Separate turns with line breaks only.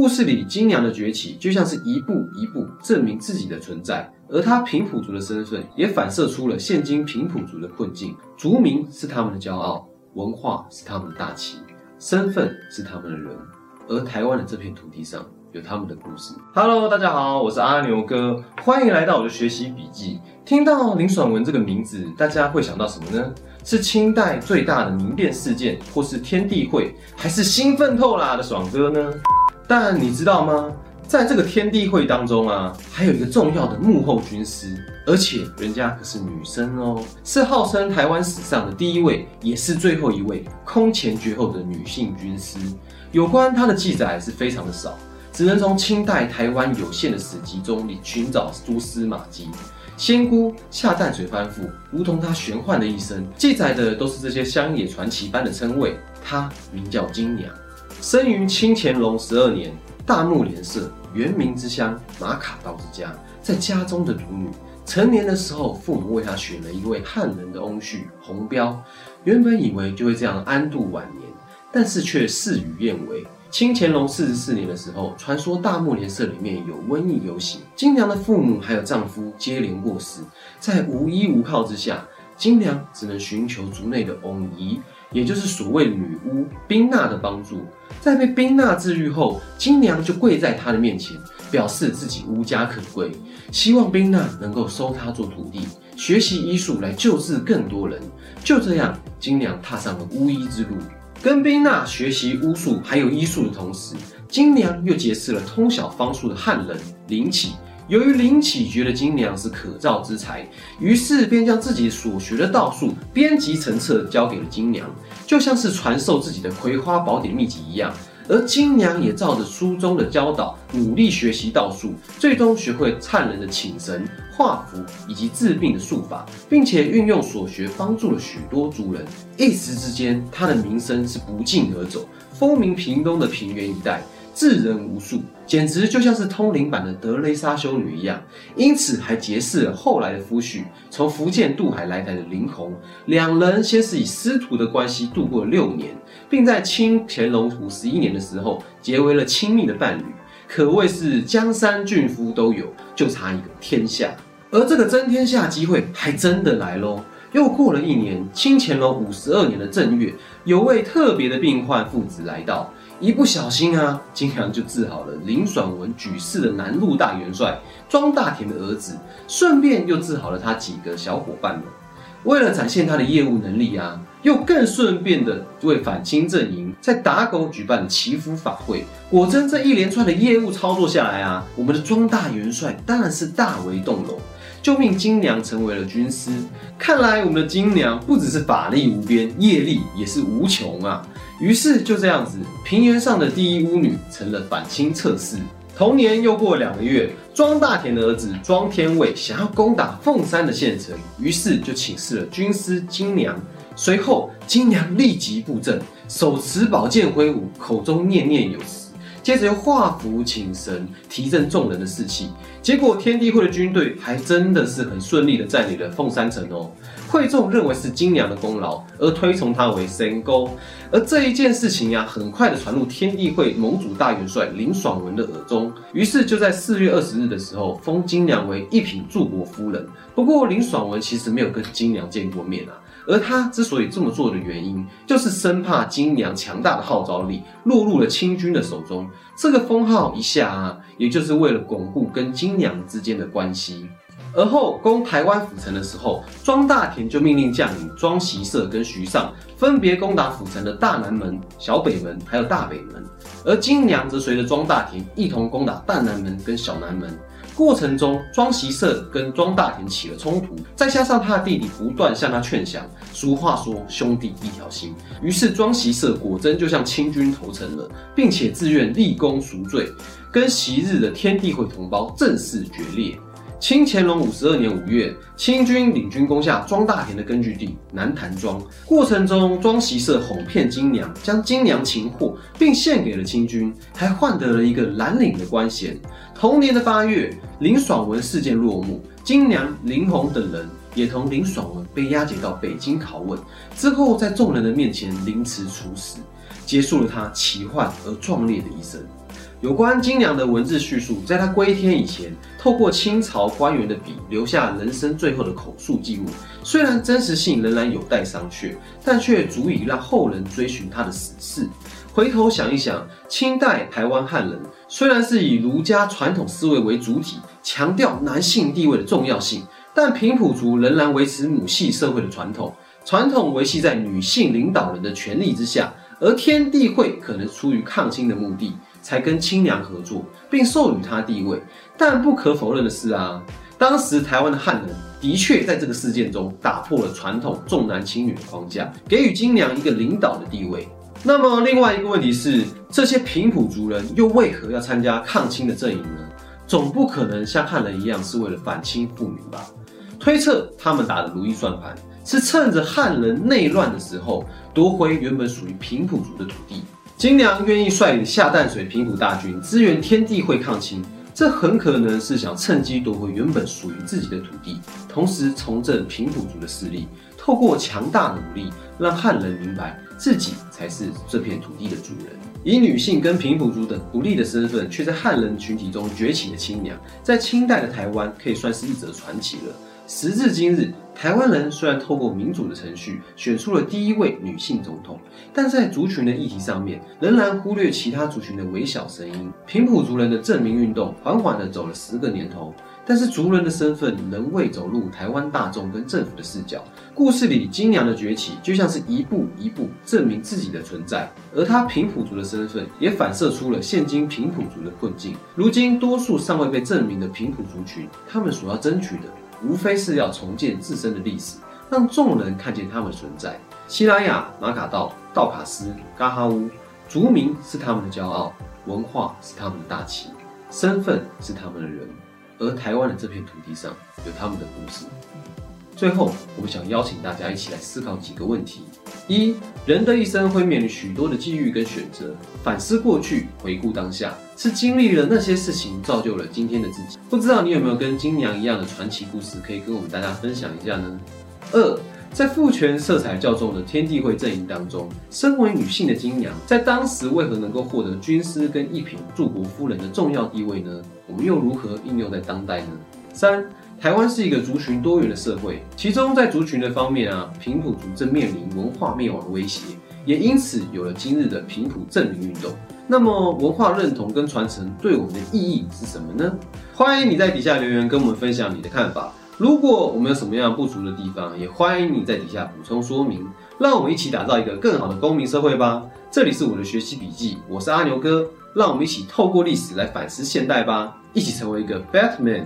故事里金娘的崛起，就像是一步一步证明自己的存在，而她平埔族的身份，也反射出了现今平埔族的困境。族名是他们的骄傲，文化是他们的大旗，身份是他们的人，而台湾的这片土地上。有他们的故事。Hello，大家好，我是阿牛哥，欢迎来到我的学习笔记。听到林爽文这个名字，大家会想到什么呢？是清代最大的民变事件，或是天地会，还是兴奋透啦的爽哥呢？但你知道吗？在这个天地会当中啊，还有一个重要的幕后军师，而且人家可是女生哦，是号称台湾史上的第一位，也是最后一位空前绝后的女性军师。有关她的记载是非常的少。只能从清代台湾有限的史籍中里寻找蛛丝马迹。仙姑下淡水番妇，如同她玄幻的一生，记载的都是这些乡野传奇般的称谓。她名叫金娘，生于清乾隆十二年，大木莲社原名之乡马卡道之家，在家中的独女，成年的时候，父母为她选了一位汉人的翁婿洪彪，原本以为就会这样安度晚年，但是却事与愿违。清乾隆四十四年的时候，传说大木莲社里面有瘟疫流行，金娘的父母还有丈夫接连过世，在无依无靠之下，金娘只能寻求族内的翁姨，也就是所谓女巫宾娜的帮助。在被宾娜治愈后，金娘就跪在她的面前，表示自己无家可归，希望宾娜能够收她做徒弟，学习医术来救治更多人。就这样，金娘踏上了巫医之路。跟宾娜学习巫术还有医术的同时，金娘又结识了通晓方术的汉人林启。由于林启觉得金娘是可造之才，于是便将自己所学的道术编辑成册交给了金娘，就像是传授自己的葵花宝典秘籍一样。而金娘也照着书中的教导，努力学习道术，最终学会灿人的请神、画符以及治病的术法，并且运用所学帮助了许多族人。一时之间，他的名声是不胫而走，风靡屏东的平原一带。智人无数，简直就像是通灵版的德雷莎修女一样，因此还结识了后来的夫婿，从福建渡海来台的林洪。两人先是以师徒的关系度过六年，并在清乾隆五十一年的时候结为了亲密的伴侣，可谓是江山俊夫都有，就差一个天下。而这个争天下机会还真的来喽！又过了一年，清乾隆五十二年的正月，有位特别的病患父子来到。一不小心啊，金娘就治好了林爽文举事的南路大元帅庄大田的儿子，顺便又治好了他几个小伙伴们。为了展现他的业务能力啊，又更顺便的为反清阵营在打狗举办祈福法会。果真这一连串的业务操作下来啊，我们的庄大元帅当然是大为动容，就命金娘成为了军师。看来我们的金娘不只是法力无边，业力也是无穷啊。于是就这样子，平原上的第一巫女成了反清测试。同年又过两个月，庄大田的儿子庄天卫想要攻打凤山的县城，于是就请示了军师金娘。随后，金娘立即布阵，手持宝剑挥舞，口中念念有词，接着又画符请神，提振众人的士气。结果，天地会的军队还真的是很顺利的占领了凤山城哦。会众认为是金娘的功劳，而推崇她为神钩。而这一件事情呀，很快的传入天地会盟主大元帅林爽文的耳中。于是就在四月二十日的时候，封金娘为一品柱国夫人。不过林爽文其实没有跟金娘见过面啊。而他之所以这么做的原因，就是生怕金娘强大的号召力落入了清军的手中。这个封号一下啊，也就是为了巩固跟金娘之间的关系。而后攻台湾府城的时候，庄大田就命令将领庄习社跟徐尚分别攻打府城的大南门、小北门，还有大北门。而金娘则随着庄大田一同攻打大南门跟小南门。过程中，庄习社跟庄大田起了冲突，再加上他的弟弟不断向他劝降。俗话说兄弟一条心，于是庄习社果真就向清军投诚了，并且自愿立功赎罪，跟昔日的天地会同胞正式决裂。清乾隆五十二年五月，清军领军攻下庄大田的根据地南坛庄。过程中，庄习社哄骗金娘，将金娘擒获，并献给了清军，还换得了一个蓝领的官衔。同年的八月，林爽文事件落幕，金娘林红等人也同林爽文被押解到北京拷问，之后在众人的面前凌迟处死，结束了他奇幻而壮烈的一生。有关金娘的文字叙述，在他归天以前，透过清朝官员的笔留下人生最后的口述记录。虽然真实性仍然有待商榷，但却足以让后人追寻他的死事。回头想一想，清代台湾汉人虽然是以儒家传统思维为主体，强调男性地位的重要性，但平埔族仍然维持母系社会的传统，传统维系在女性领导人的权力之下。而天地会可能出于抗清的目的。才跟亲娘合作，并授予她地位。但不可否认的是啊，当时台湾的汉人的确在这个事件中打破了传统重男轻女的框架，给予金娘一个领导的地位。那么另外一个问题是，这些平埔族人又为何要参加抗清的阵营呢？总不可能像汉人一样是为了反清复明吧？推测他们打的如意算盘，是趁着汉人内乱的时候夺回原本属于平埔族的土地。金良愿意率领下淡水平埔大军支援天地会抗清，这很可能是想趁机夺回原本属于自己的土地，同时重振平埔族的势力。透过强大的武力，让汉人明白自己才是这片土地的主人。以女性跟平埔族等不利的身份，却在汉人群体中崛起的亲娘，在清代的台湾可以算是一则传奇了。时至今日，台湾人虽然透过民主的程序选出了第一位女性总统，但在族群的议题上面，仍然忽略其他族群的微小声音。平埔族人的证明运动缓缓地走了十个年头，但是族人的身份仍未走入台湾大众跟政府的视角。故事里金娘的崛起，就像是一步一步证明自己的存在，而她平埔族的身份，也反射出了现今平埔族的困境。如今多数尚未被证明的平埔族群，他们所要争取的。无非是要重建自身的历史，让众人看见他们存在。西拉雅、马卡道、道卡斯、嘎哈乌，族名是他们的骄傲，文化是他们的大旗，身份是他们的人。而台湾的这片土地上有他们的故事。最后，我们想邀请大家一起来思考几个问题：一、人的一生会面临许多的际遇跟选择，反思过去，回顾当下，是经历了那些事情造就了今天的自己。不知道你有没有跟金娘一样的传奇故事，可以跟我们大家分享一下呢？二、在父权色彩较重的天地会阵营当中，身为女性的金娘，在当时为何能够获得军师跟一品柱国夫人的重要地位呢？我们又如何应用在当代呢？三。台湾是一个族群多元的社会，其中在族群的方面啊，平埔族正面临文化灭亡的威胁，也因此有了今日的平埔证明运动。那么，文化认同跟传承对我们的意义是什么呢？欢迎你在底下留言跟我们分享你的看法。如果我们有什么样不足的地方，也欢迎你在底下补充说明。让我们一起打造一个更好的公民社会吧。这里是我的学习笔记，我是阿牛哥，让我们一起透过历史来反思现代吧，一起成为一个 Batman。